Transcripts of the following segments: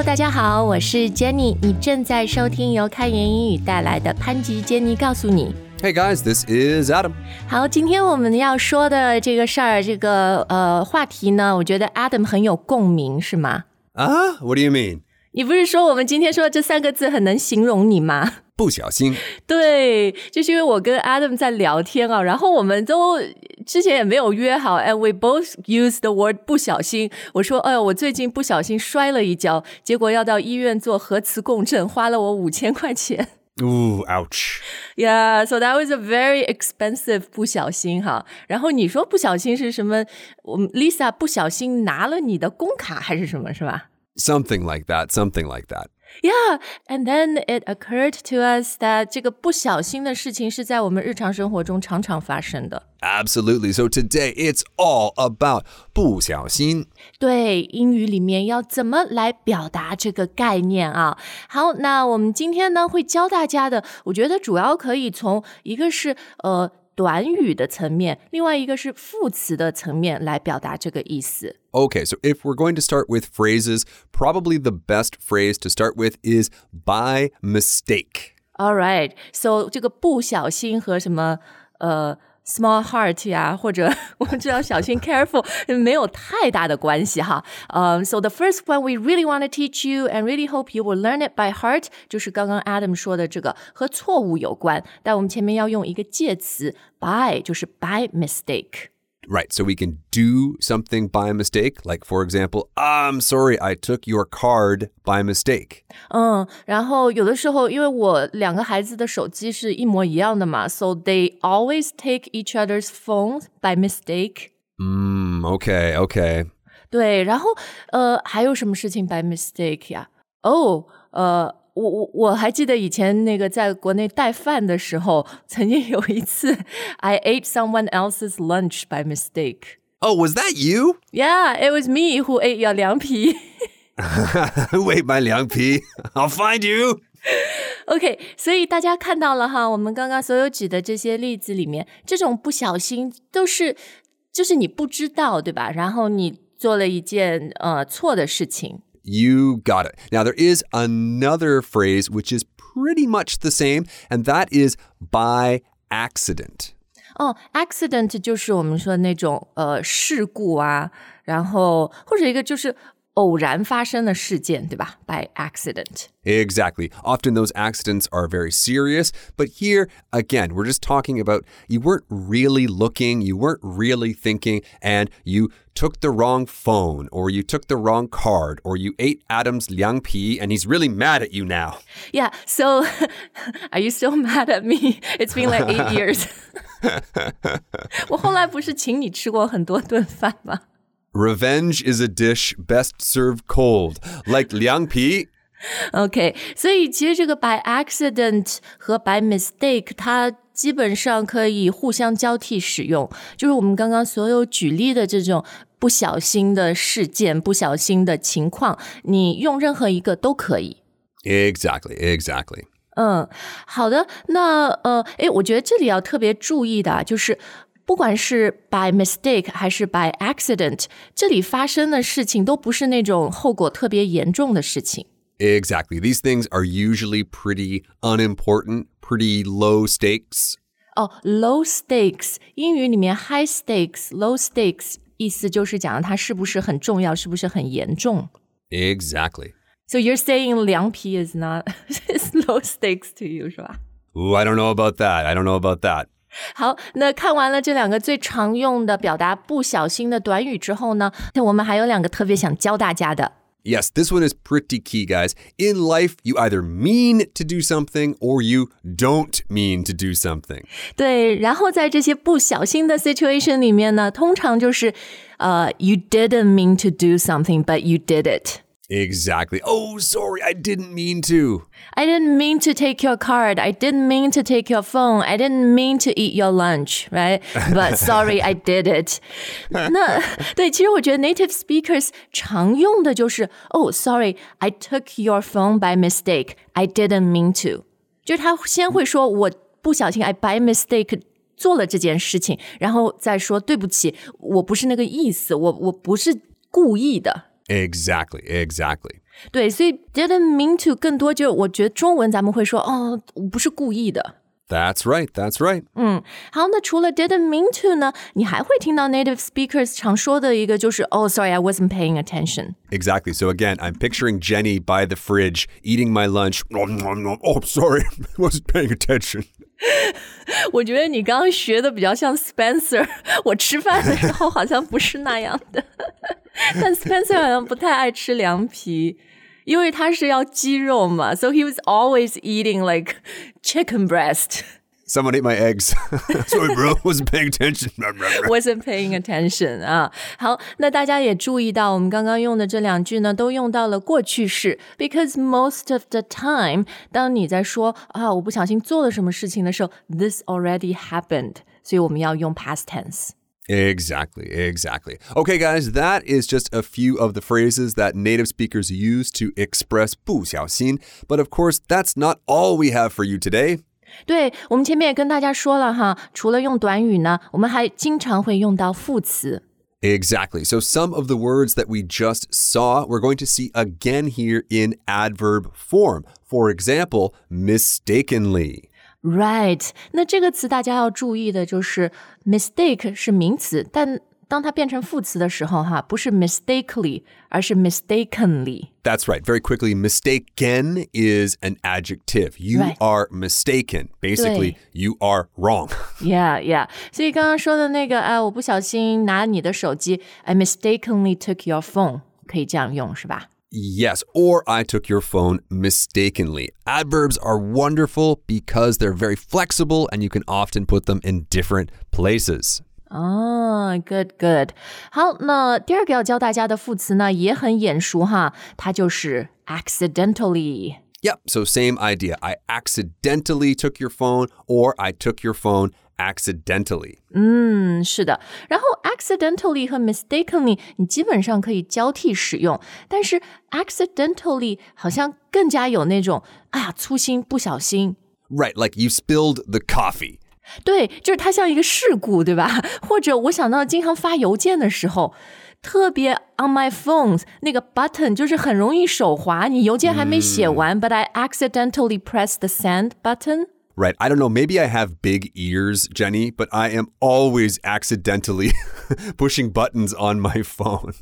Hello，大家好，我是 Jenny，你正在收听由开言英语带来的潘吉 Jenny 告诉你。Hey guys, this is Adam. 好，今天我们要说的这个事儿，这个呃话题呢，我觉得 Adam 很有共鸣，是吗？Ah, what do you mean? 你不是说我们今天说的这三个字很能形容你吗？不小心。对，就是因为我跟 Adam 在聊天啊，然后我们都之前也没有约好，and we both use the word 不小心。我说，哎呦，我最近不小心摔了一跤，结果要到医院做核磁共振，花了我五千块钱。 Ooh, ouch. Yeah, so that was a very expensive 不小心哈。然后你说不小心是什么？我们 Lisa 不小心拿了你的工卡还是什么，是吧？ Something like that, something like that. Yeah, and then it occurred to us that 这个不小心的事情是在我们日常生活中常常发生的。 Absolutely. So today it's all about 不小心.对，英语里面要怎么来表达这个概念啊？好，那我们今天呢会教大家的，我觉得主要可以从一个是呃 短语的层面，另外一个是副词的层面来表达这个意思。 Okay, so if we're going to start with phrases, probably the best phrase to start with is by mistake. All right, so 这个不小心和什么呃 small heart 呀，或者我们就要小心 careful 没有太大的关系哈。嗯、s o the first one we really want to teach you and really hope you will learn it by heart，就是刚刚 Adam 说的这个和错误有关，但我们前面要用一个介词 by，就是 by mistake。Right, so we can do something by mistake. Like, for example, I'm sorry, I took your card by mistake. 嗯，然后有的时候，因为我两个孩子的手机是一模一样的嘛，so they always take each other's phones by mistake。 Mm, okay, okay. 对，然后呃，还有什么事情 by mistake 呀？哦，呃， 我我我还记得以前那个在国内带饭的时候，曾经有一次，I ate someone else's lunch by mistake. Oh, was that you? Yeah, it was me who ate your 凉皮。Wait, my Liang Pi. I'll find you. OK，所以大家看到了哈，我们刚刚所有举的这些例子里面，这种不小心都是就是你不知道，对吧？然后你做了一件呃错的事情。You got it. Now, there is another phrase which is pretty much the same, and that is by accident. 哦，accident 就是我们说的那种呃事故啊，然后或者一个就是 偶然发生的事件，对吧？By accident。 Exactly. Often those accidents are very serious, but here, again, we're just talking about you weren't really looking, you weren't really thinking, and you took the wrong phone, or you took the wrong card, or you ate Adam's Liang Pi, and he's really mad at you now. Yeah, so are you still mad at me? It's been like eight years. 我后来不是请你吃过很多顿饭吗？ Revenge is a dish best served cold. Like Liang Pi, OK，所以其实这个 by accident 和 by mistake 它基本上可以互相交替使用，就是我们刚刚所有举例的这种不小心的事件、不小心的情况，你用任何一个都可以。 Exactly, exactly. 嗯，好的，那呃，诶，我觉得这里要特别注意的啊，就是 不管是 by mistake 还是 by accident，这里发生的事情都不是那种后果特别严重的事情。 Exactly. These things are usually pretty unimportant, pretty low stakes. 哦，low stakes，英语里面 high stakes、low stakes 意思就是讲它是不是很重要，是不是很严重。 Exactly. So you're saying 凉皮 is not is low stakes to you 是吧？ Ooh, I don't know about that. I don't know about that. 好，那看完了这两个最常用的表达不小心的短语之后呢，那我们还有两个特别想教大家的。 Yes, this one is pretty key, guys. In life, you either mean to do something or you don't mean to do something. 对，然后在这些不小心的 situation 里面呢，通常就是呃、y o u didn't mean to do something, but you did it. Exactly. Oh, sorry, I didn't mean to. I didn't mean to take your card. I didn't mean to take your phone. I didn't mean to eat your lunch, right? But sorry, I did it. 那对，其实我觉得 native speakers 常用的就是，Oh, sorry, I took your phone by mistake. I didn't mean to. 就是他先会说我不小心，I by mistake 做了这件事情，然后再说对不起，我不是那个意思，我我不是故意的。 Exactly, exactly. 对，所以 didn't mean to 更多就我觉得中文咱们会说哦，我不是故意的。 That's right. That's right. 好，那除了 didn't mean to 呢，你还会听到 native speakers 常说的一个就是 Oh, sorry, I wasn't paying attention. Exactly. So again, I'm picturing Jenny by the fridge eating my lunch. Nom, nom, nom. Oh, sorry. wasn't paying attention. 我觉得你刚刚学的比较像 Spencer，我吃饭的时候好像不是那样的， 但 Spencer 好像不太爱吃凉皮。因为他是要肌肉嘛，so he was always eating like chicken breast. Someone ate my eggs. sorry, bro. Wasn't paying attention. wasn't paying attention 啊。好，那大家也注意到，我们刚刚用的这两句呢，都用到了过去式，because most of the time，当你在说啊，我不小心做了什么事情的时候，this already happened，所以我们要用 past tense。 Exactly, exactly. Okay, guys, that is just a few of the phrases that native speakers use to express 不小心. But of course, that's not all we have for you today. 对我们前面也跟大家说了哈，除了用短语呢，我们还经常会用到副词。 Exactly. So, some of the words that we just saw, we're going to see again here in adverb form. For example, mistakenly. Right，那这个词大家要注意的就是 mistake 是名词，但当它变成副词的时候，哈，不是 mistakenly，而是 mistakenly。 That's right. Very quickly, mistaken is an adjective. You Right. are mistaken. Basically, 对。 you are wrong. Yeah, yeah。所以刚刚说的那个，哎，我不小心拿你的手机，I mistakenly took your phone，可以这样用是吧？ Yes, or I took your phone mistakenly. Adverbs are wonderful because they're very flexible and you can often put them in different places. 哦、g o o d good。好，那第二个要教大家的副词呢，也很眼熟哈，它就是 accidentally。 Yep, so same idea. I accidentally took your phone or I took your phone accidentally. 嗯，是的。然后 accidentally 和 mistakenly 你基本上可以交替使用，但是 accidentally 好像更加有那种哎呀粗心不小心。 Right, like you spilled the coffee. 对，就是它像一个事故，对吧？或者我想到经常发邮件的时候，特别 on my phone 那个 button 就是很容易手滑，你邮件还没写完、b u t I accidentally press the send button。 Right, I don't know, maybe I have big ears, Jenny, but I am always accidentally pushing buttons on my phone.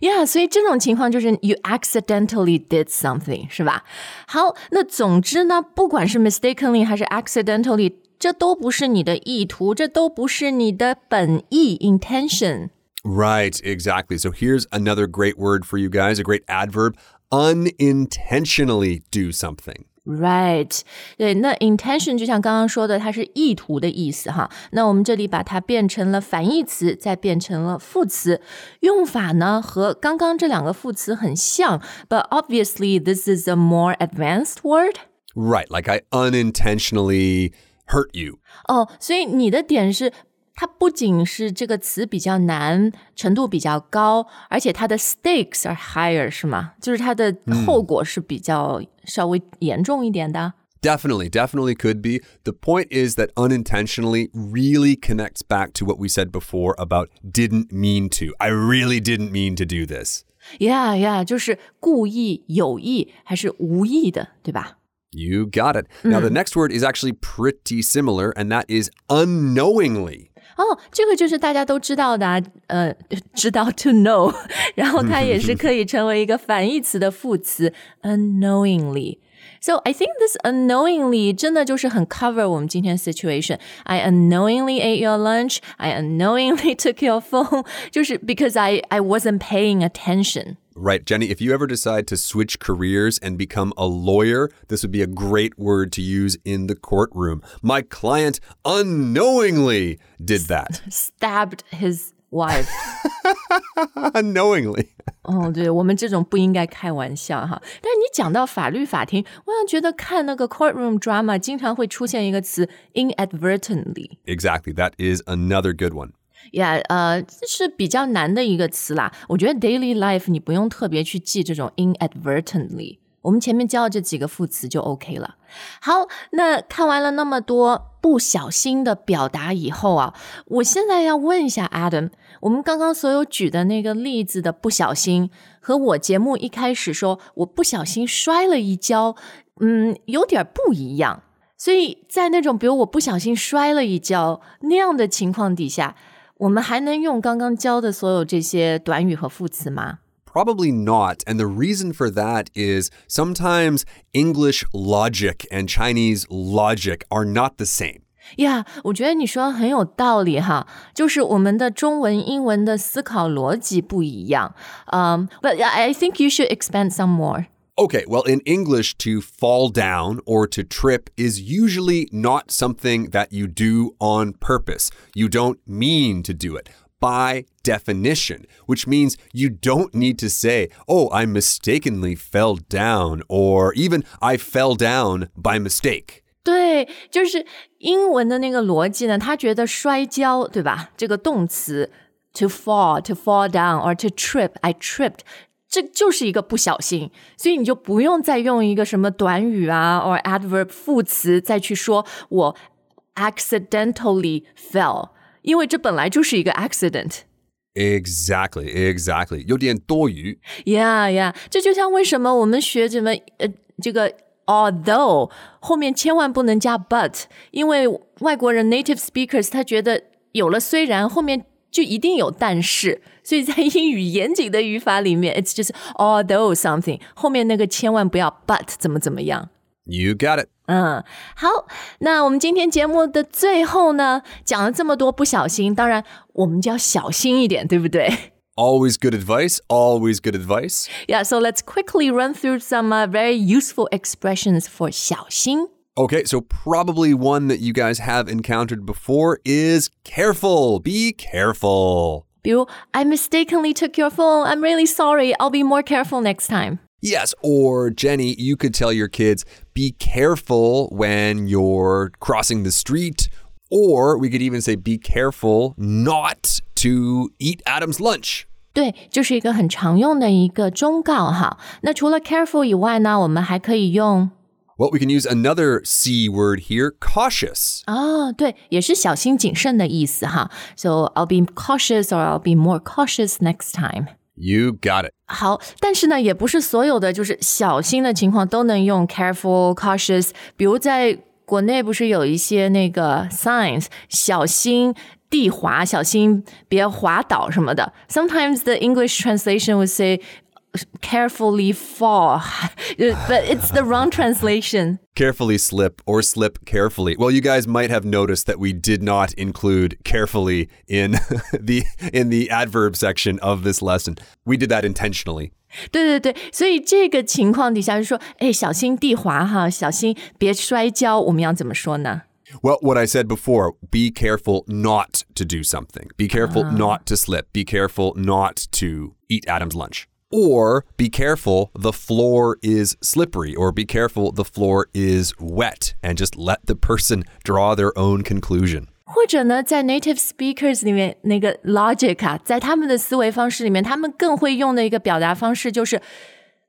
Yeah，所以这种情况就是 you accidentally did something，是吧？好，那总之呢，不管是 mistakenly 还是 accidentally，这都不是你的意图，这都不是你的本意 intention。 Right, exactly. So here's another great word for you guys, a great adverb unintentionally do something. Right，对，那 intention 就像刚刚说的，它是意图的意思哈。那我们这里把它变成了反义词，再变成了副词，用法呢和刚刚这两个副词很像，but obviously this is a more advanced word。 Right, like I unintentionally hurt you. 哦，所以你的点是， 它不仅是这个词比较难，程度比较高，而且它的 stakes are higher，是吗？就是它的后果是比较稍微严重一点的。 Definitely, definitely could be. The point is that unintentionally really connects back to what we said before about didn't mean to. I really didn't mean to do this. Yeah, yeah，就是故意、有意还是无意的，对吧？ You got it. Now, the next word is actually pretty similar, and that is unknowingly. 哦，这个就是大家都知道的、啊，呃，知道 to know，然后它也是可以成为一个反义词的副词 unknowingly。So I think this unknowingly 真的就是很 cover 我们今天 situation. I unknowingly ate your lunch. I unknowingly took your phone. 就是 because I I wasn't paying attention. Right, Jenny, if you ever decide to switch careers and become a lawyer, this would be a great word to use in the courtroom. My client unknowingly did that. Stabbed his wife. unknowingly. 哦，对我们这种不应该开玩笑哈。但是你讲到法律法庭，我想觉得看那个 courtroom drama 经常会出现一个词 inadvertently。 Exactly, that is another good one. Yeah，呃，是比较难的一个词啦。我觉得 daily life 你不用特别去记这种 inadvertently。我们前面教的这几个副词就 OK 了。好，那看完了那么多不小心的表达以后啊，我现在要问一下 Adam，我们刚刚所有举的那个例子的不小心，和我节目一开始说我不小心摔了一跤，嗯，有点不一样。所以在那种比如我不小心摔了一跤那样的情况底下，我们还能用刚刚教的所有这些短语和副词吗？Probably not. And the reason for that is sometimes English logic and Chinese logic are not the same. 呀、yeah,，我觉得你说很有道理哈，就是我们的中文、英文的思考逻辑不一样。Um, but I think you should expand some more. Okay, well, in English, to fall down or to trip is usually not something that you do on purpose. You don't mean to do it by definition, which means you don't need to say, oh, I mistakenly fell down, or even I fell down by mistake. 对，就是英文的那个逻辑呢，他觉得摔跤，对吧？这个动词 to fall, to fall down, or to trip, I tripped， 这就是一个不小心，所以你就不用再用一个什么短语啊，or adverb 副词再去说我 accidentally fell。因为这本来就是一个 accident。Exactly, exactly. 有点多余。Yeah, yeah. 这就像为什么我们学什么呃这个 although 后面千万不能加 but，因为外国人 native speakers 他觉得有了虽然后面就一定有但是，所以在英语严谨的语法里面，it's just although something 后面那个千万不要 but 怎么怎么样。You got it. 嗯，好，那我们今天节目的最后呢，讲了这么多不小心，当然我们就要小心一点，对不对 Always good advice. Always good advice.？Yeah, so let's quickly run through some uh, very useful expressions for 小心。Okay, so probably one that you guys have encountered before is careful. Be careful. 比如，I mistakenly took your phone. I'm really sorry. I'll be more careful next time. Yes, or Jenny, you could tell your kids, be careful when you're crossing the street. Or we could even say, be careful not to eat Adam's lunch. 对，就是一个很常用的一个忠告哈。那除了 careful 以外呢，我们还可以用 Well, we can use another C word here, cautious. 哦，对，也是小心谨慎的意思哈。So I'll be cautious or I'll be more cautious next time. You got it. 好，但是呢，也不是所有的就是小心的情况都能用 careful、cautious。比如在国内不是有一些那个 signs，小心地滑，小心别滑倒什么的。Sometimes the English translation would say carefully fall, but it's the wrong translation. Carefully slip or slip carefully. Well, you guys might have noticed that we did not include carefully in the in the adverb section of this lesson. We did that intentionally. 对对对，所以这个情况底下就说，哎，小心地滑哈，小心别摔跤。我们要怎么说呢？ Well, what I said before, be careful not to do something. Be careful not to slip. Be careful not to eat Adam's lunch. Or be careful the floor is slippery, or be careful the floor is wet, and just let the person draw their own conclusion. 或者呢，在 native speakers 里面那个 logic 啊，在他们的思维方式里面，他们更会用的一个表达方式就是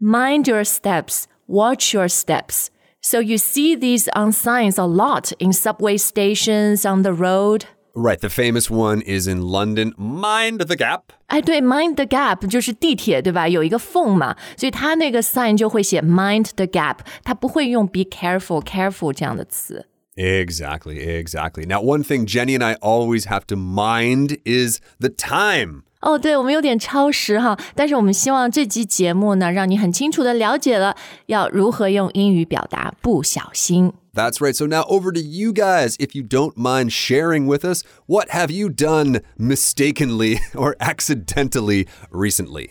mind your steps, watch your steps. So you see these on signs a lot in subway stations, on the road. Right, the famous one is in London. Mind the gap. 哎，对，mind the gap 就是地铁对吧？有一个缝嘛，所以它那个 sign 就会写 mind the gap，它不会用 be careful、careful 这样的词。 Exactly, exactly. Now, one thing Jenny and I always have to mind is the time. 哦，对，我们有点超时哈，但是我们希望这期节目呢，让你很清楚的了解了要如何用英语表达不小心。 That's right. So now over to you guys. If you don't mind sharing with us, what have you done mistakenly or accidentally recently?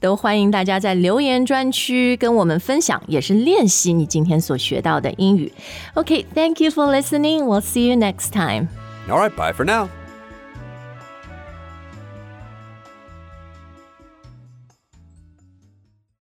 都欢迎大家在留言专区跟我们分享，也是练习你今天所学到的英语。OK，thank、you for listening. We'll see you next time. All right, bye for now.